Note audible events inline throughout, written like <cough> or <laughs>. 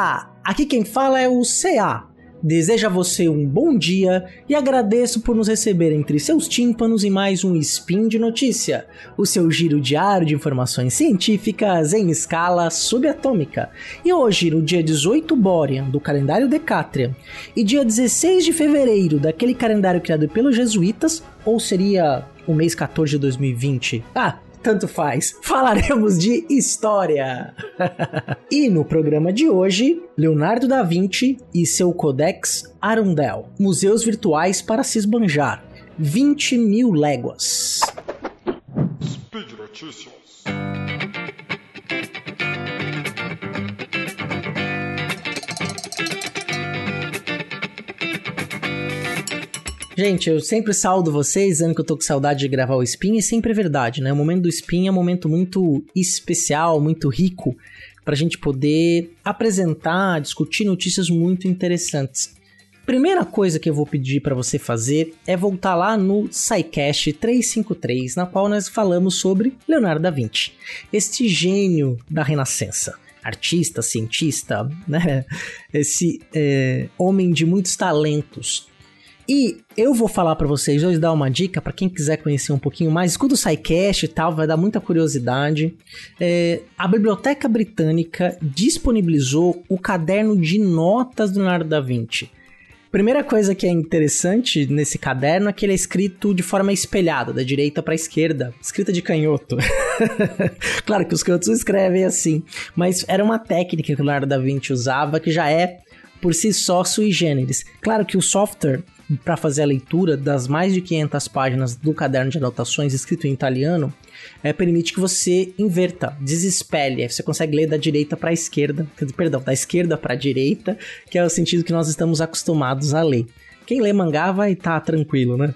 Olá! Aqui quem fala é o CA. Desejo a você um bom dia e agradeço por nos receber entre seus tímpanos em mais um Spin de Notícia, o seu giro diário de informações científicas em escala subatômica. E hoje, no dia 18 Borean do calendário Decatrian e dia 16 de fevereiro daquele calendário criado pelos jesuítas, ou seria o mês 14 de 2020? Ah, tanto faz. <laughs> Falaremos de história. <laughs> e no programa de hoje, Leonardo da Vinci e seu Codex Arundel. Museus virtuais para se esbanjar. 20 mil léguas. Speed Notícias. Gente, eu sempre saldo vocês dizendo que eu tô com saudade de gravar o Spin e sempre é verdade, né? O momento do Spin é um momento muito especial, muito rico pra gente poder apresentar, discutir notícias muito interessantes. Primeira coisa que eu vou pedir para você fazer é voltar lá no SciCast 353, na qual nós falamos sobre Leonardo da Vinci, este gênio da Renascença artista, cientista, né? Esse é, homem de muitos talentos. E eu vou falar para vocês hoje dar uma dica para quem quiser conhecer um pouquinho mais. Escuta o SciCast e tal, vai dar muita curiosidade. É, a Biblioteca Britânica disponibilizou o caderno de notas do Leonardo da Vinci. Primeira coisa que é interessante nesse caderno é que ele é escrito de forma espelhada, da direita para a esquerda, escrita de canhoto. <laughs> claro que os canhotos escrevem assim, mas era uma técnica que o Leonardo da Vinci usava que já é por si só sui generis. Claro que o software para fazer a leitura das mais de 500 páginas do caderno de anotações escrito em italiano, é, permite que você inverta, desespelhe. Aí você consegue ler da direita para a esquerda, perdão, da esquerda para a direita, que é o sentido que nós estamos acostumados a ler. Quem lê mangá vai estar tá tranquilo, né?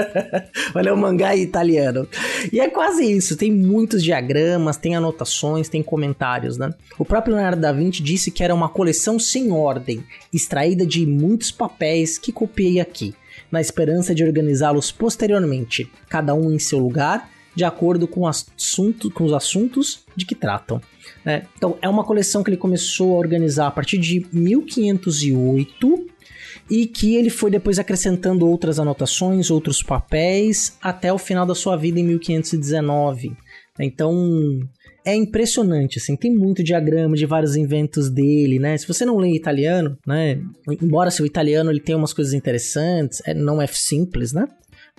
<laughs> ler o mangá italiano. E é quase isso. Tem muitos diagramas, tem anotações, tem comentários, né? O próprio Leonardo da Vinci disse que era uma coleção sem ordem, extraída de muitos papéis que copiei aqui, na esperança de organizá-los posteriormente, cada um em seu lugar, de acordo com, assunto, com os assuntos de que tratam. Né? Então, é uma coleção que ele começou a organizar a partir de 1508 e que ele foi depois acrescentando outras anotações, outros papéis, até o final da sua vida em 1519. Então, é impressionante, assim, tem muito diagrama de vários inventos dele, né? Se você não lê italiano, né? Embora seu italiano ele tenha umas coisas interessantes, é, não é simples, né?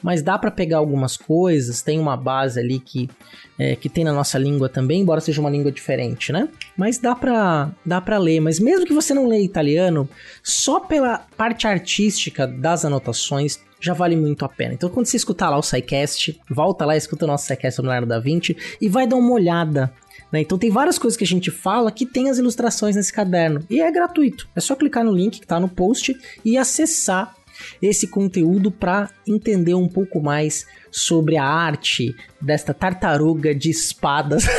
Mas dá para pegar algumas coisas, tem uma base ali que, é, que tem na nossa língua também, embora seja uma língua diferente, né? Mas dá pra, dá pra ler, mas mesmo que você não leia italiano, só pela parte artística das anotações, já vale muito a pena. Então, quando você escutar lá o SciCast, volta lá, escuta o nosso SciCast sobre Leonardo da Vinci e vai dar uma olhada. Né? Então, tem várias coisas que a gente fala que tem as ilustrações nesse caderno. E é gratuito. É só clicar no link que está no post e acessar esse conteúdo para entender um pouco mais sobre a arte desta tartaruga de espadas. <laughs>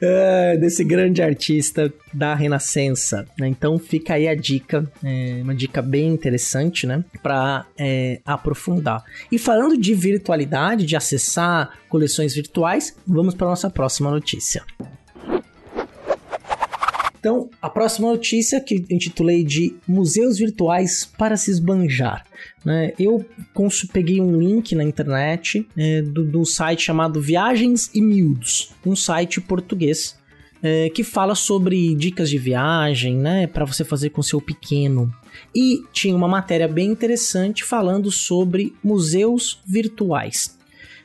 é, desse grande artista da Renascença. Né? Então fica aí a dica, é, uma dica bem interessante, né, para é, aprofundar. E falando de virtualidade, de acessar coleções virtuais, vamos para nossa próxima notícia. Então, a próxima notícia que intitulei de Museus Virtuais para se esbanjar. Né? Eu peguei um link na internet é, do, do, site chamado Viagens e Miúdos, um site português é, que fala sobre dicas de viagem, né, para você fazer com seu pequeno. E tinha uma matéria bem interessante falando sobre museus virtuais.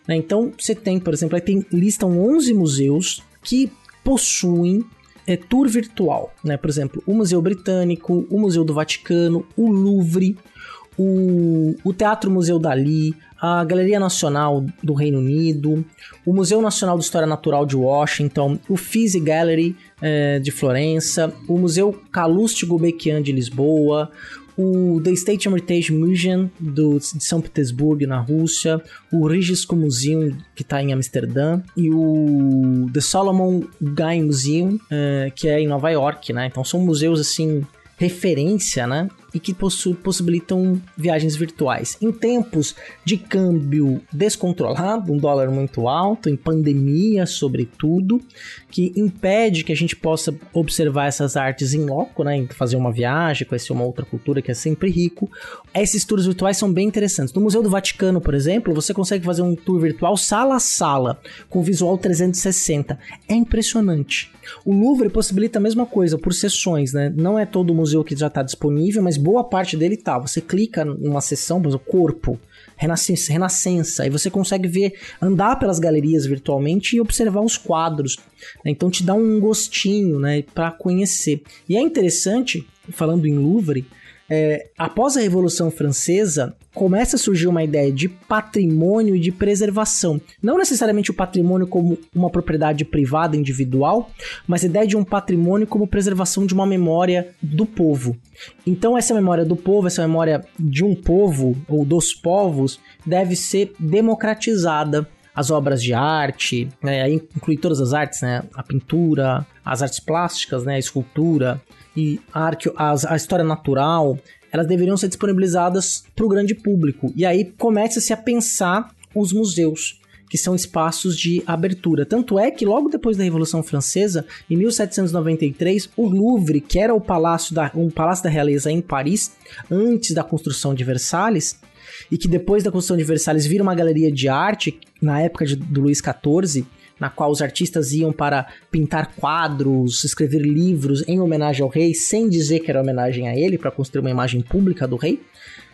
Né? Então, você tem, por exemplo, aí tem, listam 11 museus que possuem é, tour virtual, né? Por exemplo, o Museu Britânico, o Museu do Vaticano, o Louvre, o, o Teatro Museu Dali, a Galeria Nacional do Reino Unido, o Museu Nacional de História Natural de Washington, o Fizzy Gallery é, de Florença, o Museu Calouste Gulbenkian de Lisboa, o The State Hermitage Museum do, de São Petersburgo, na Rússia, o Rijksmuseum Museum, que está em Amsterdã, e o The Solomon Guy Museum, uh, que é em Nova York, né? Então são museus, assim, referência, né? E que possibilitam viagens virtuais. Em tempos de câmbio descontrolado, um dólar muito alto, em pandemia, sobretudo, que impede que a gente possa observar essas artes em loco, né? Fazer uma viagem, conhecer uma outra cultura que é sempre rico. Esses tours virtuais são bem interessantes. No Museu do Vaticano, por exemplo, você consegue fazer um tour virtual sala a sala, com visual 360. É impressionante. O Louvre possibilita a mesma coisa por sessões, né? Não é todo o museu que já está disponível, mas boa parte dele tá. Você clica numa sessão, por exemplo, corpo, renascença, renascença, e você consegue ver, andar pelas galerias virtualmente e observar os quadros. Né? Então te dá um gostinho, né, para conhecer. E é interessante, falando em Louvre, é, após a Revolução Francesa, começa a surgir uma ideia de patrimônio e de preservação. Não necessariamente o patrimônio como uma propriedade privada individual, mas a ideia de um patrimônio como preservação de uma memória do povo. Então, essa memória do povo, essa memória de um povo ou dos povos, deve ser democratizada as obras de arte, né, inclui todas as artes, né, a pintura, as artes plásticas, né, a escultura, e a, a história natural, elas deveriam ser disponibilizadas para o grande público. E aí começa-se a pensar os museus, que são espaços de abertura. Tanto é que logo depois da Revolução Francesa, em 1793, o Louvre, que era o palácio da, um palácio da realeza em Paris, antes da construção de Versalhes, e que depois da construção de Versalhes vira uma galeria de arte, na época de, do Luís XIV, na qual os artistas iam para pintar quadros, escrever livros em homenagem ao rei, sem dizer que era homenagem a ele, para construir uma imagem pública do rei.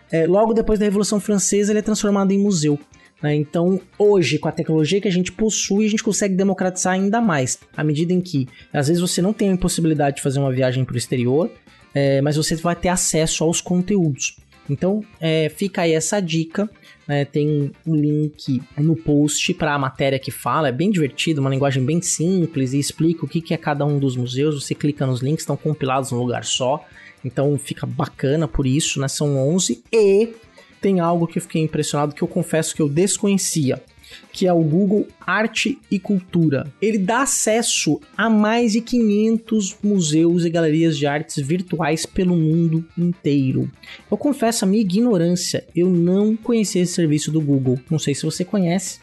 É, logo depois da Revolução Francesa, ele é transformado em museu. Né? Então, hoje, com a tecnologia que a gente possui, a gente consegue democratizar ainda mais, à medida em que, às vezes, você não tem a possibilidade de fazer uma viagem para o exterior, é, mas você vai ter acesso aos conteúdos. Então, é, fica aí essa dica né, tem um link no post para a matéria que fala, é bem divertido, uma linguagem bem simples e explica o que, que é cada um dos museus. Você clica nos links, estão compilados num lugar só, então fica bacana por isso, né? São 11 e tem algo que eu fiquei impressionado que eu confesso que eu desconhecia que é o Google Arte e Cultura. Ele dá acesso a mais de 500 museus e galerias de artes virtuais pelo mundo inteiro. Eu confesso a minha ignorância, eu não conhecia esse serviço do Google. Não sei se você conhece,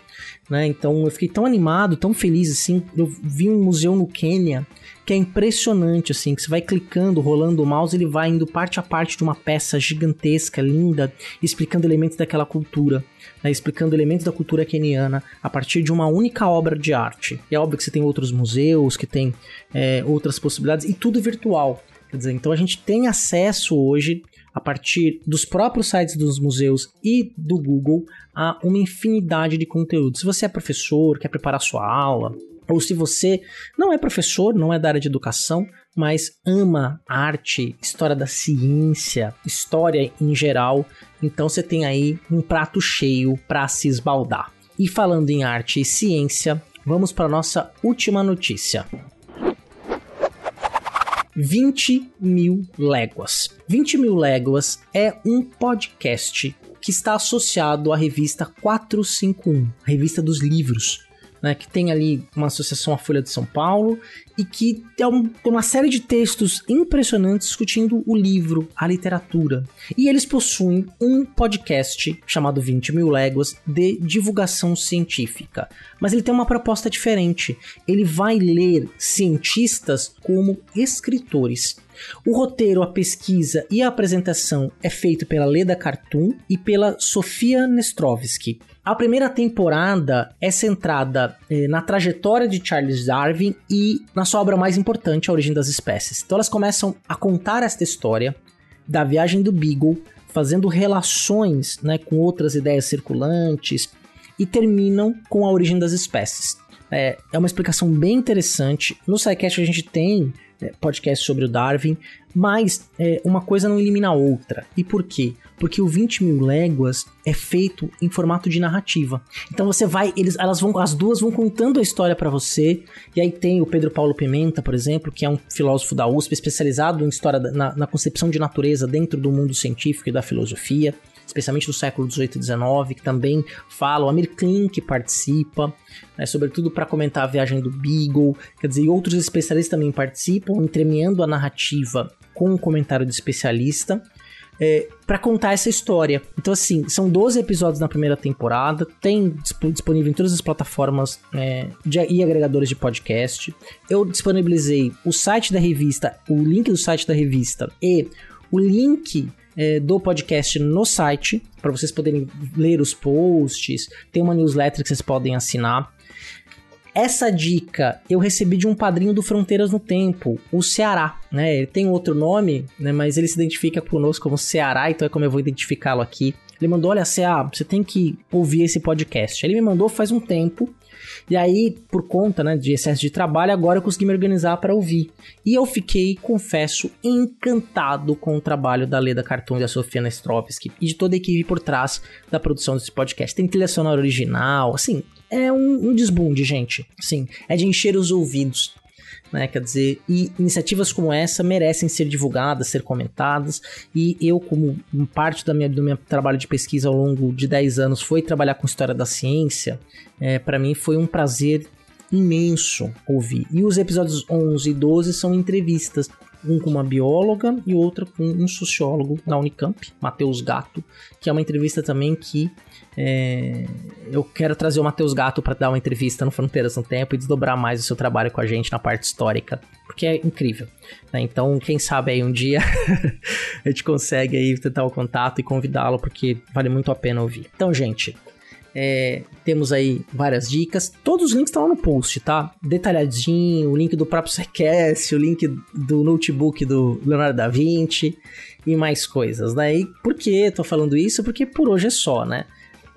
né? Então eu fiquei tão animado, tão feliz assim. Eu vi um museu no Quênia que é impressionante, assim, que você vai clicando, rolando o mouse, ele vai indo parte a parte de uma peça gigantesca, linda, explicando elementos daquela cultura, né, explicando elementos da cultura keniana a partir de uma única obra de arte. E é óbvio que você tem outros museus, que tem é, outras possibilidades, e tudo virtual. Quer dizer, então a gente tem acesso hoje a partir dos próprios sites dos museus e do Google a uma infinidade de conteúdos. Se você é professor, quer preparar sua aula, ou se você não é professor, não é da área de educação, mas ama arte, história da ciência, história em geral, então você tem aí um prato cheio para se esbaldar. E falando em arte e ciência, vamos para nossa última notícia. 20 mil léguas. 20 mil léguas é um podcast que está associado à revista 451, a revista dos livros, né, que tem ali uma associação à Folha de São Paulo e que tem, um, tem uma série de textos impressionantes discutindo o livro, a literatura. E eles possuem um podcast chamado 20 Mil Léguas de divulgação científica. Mas ele tem uma proposta diferente. Ele vai ler cientistas como escritores. O roteiro, a pesquisa e a apresentação é feito pela Leda Cartoon e pela Sofia Nestrovski. A primeira temporada é centrada eh, na trajetória de Charles Darwin e na sua obra mais importante, A Origem das Espécies. Então elas começam a contar esta história da viagem do Beagle, fazendo relações né, com outras ideias circulantes e terminam com a origem das espécies. É, é uma explicação bem interessante. No SciCast a gente tem podcast sobre o Darwin, mas é, uma coisa não elimina a outra. E por quê? Porque o 20 mil léguas é feito em formato de narrativa. Então você vai, eles, elas vão, as duas vão contando a história para você. E aí tem o Pedro Paulo Pimenta, por exemplo, que é um filósofo da USP especializado em história da, na, na concepção de natureza dentro do mundo científico e da filosofia especialmente do século 18 e 19, que também fala, o Amir que participa, né, sobretudo para comentar a viagem do Beagle, quer dizer, outros especialistas também participam, entremeando a narrativa com um comentário de especialista. é, para contar essa história. Então, assim, são 12 episódios na primeira temporada, tem disponível em todas as plataformas é, de, e agregadores de podcast. Eu disponibilizei o site da revista, o link do site da revista e o link é, do podcast no site, para vocês poderem ler os posts. Tem uma newsletter que vocês podem assinar. Essa dica eu recebi de um padrinho do Fronteiras no Tempo, o Ceará, né? Ele tem outro nome, né? Mas ele se identifica conosco como Ceará, então é como eu vou identificá-lo aqui. Ele mandou: Olha, Ceará, você tem que ouvir esse podcast. Ele me mandou faz um tempo. E aí, por conta né, de excesso de trabalho, agora eu consegui me organizar para ouvir. E eu fiquei, confesso, encantado com o trabalho da Leda Cartoon e da Sofia Nestrovski e de toda a equipe por trás da produção desse podcast. Tem trilha sonora original, assim, é um, um desbunde, gente. Sim, é de encher os ouvidos. Né? Quer dizer, e iniciativas como essa merecem ser divulgadas, ser comentadas, e eu, como parte da minha, do meu trabalho de pesquisa ao longo de 10 anos, foi trabalhar com história da ciência, é, para mim foi um prazer imenso ouvir. E os episódios 11 e 12 são entrevistas um com uma bióloga e outro com um sociólogo da Unicamp, Matheus Gato, que é uma entrevista também que é, eu quero trazer o Matheus Gato para dar uma entrevista no Fronteiras no Tempo e desdobrar mais o seu trabalho com a gente na parte histórica, porque é incrível. Né? Então, quem sabe aí um dia <laughs> a gente consegue aí tentar o contato e convidá-lo, porque vale muito a pena ouvir. Então, gente, é, temos aí várias dicas. Todos os links estão lá no post, tá? Detalhadinho, o link do próprio Sequest, o link do notebook do Leonardo da Vinci e mais coisas, né? Por que tô falando isso? Porque por hoje é só, né?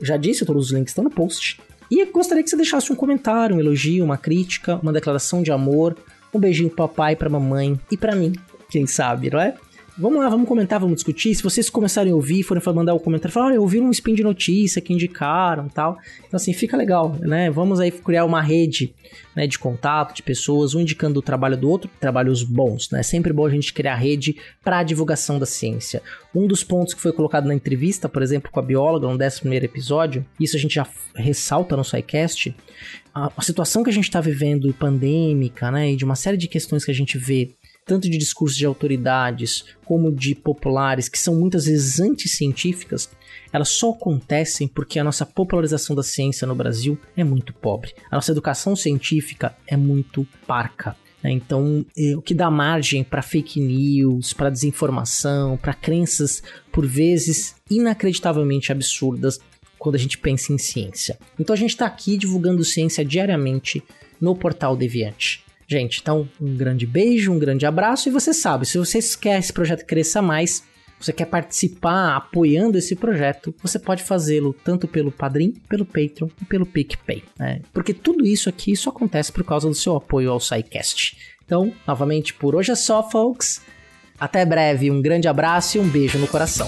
Já disse, todos os links estão no post. E gostaria que você deixasse um comentário, um elogio, uma crítica, uma declaração de amor, um beijinho pro papai, pra mamãe e para mim, quem sabe, não é? Vamos lá, vamos comentar, vamos discutir. Se vocês começarem a ouvir, forem mandar o um comentário, falar, olha, eu ouvi um spin de notícia que indicaram tal. Então, assim, fica legal, né? Vamos aí criar uma rede né, de contato, de pessoas, um indicando o trabalho do outro, trabalhos bons, né? É sempre bom a gente criar rede para a divulgação da ciência. Um dos pontos que foi colocado na entrevista, por exemplo, com a bióloga, no 11 episódio, isso a gente já ressalta no SciCast, a, a situação que a gente está vivendo pandêmica, né, e de uma série de questões que a gente vê tanto de discursos de autoridades como de populares, que são muitas vezes anticientíficas, elas só acontecem porque a nossa popularização da ciência no Brasil é muito pobre. A nossa educação científica é muito parca. Né? Então, é, o que dá margem para fake news, para desinformação, para crenças por vezes inacreditavelmente absurdas quando a gente pensa em ciência. Então, a gente está aqui divulgando ciência diariamente no portal Deviante. Gente, então um grande beijo, um grande abraço e você sabe, se você quer esse projeto cresça mais, você quer participar apoiando esse projeto, você pode fazê-lo tanto pelo Padrim, pelo Patreon e pelo PicPay. Né? Porque tudo isso aqui só acontece por causa do seu apoio ao SciCast. Então, novamente, por hoje é só, folks. Até breve, um grande abraço e um beijo no coração.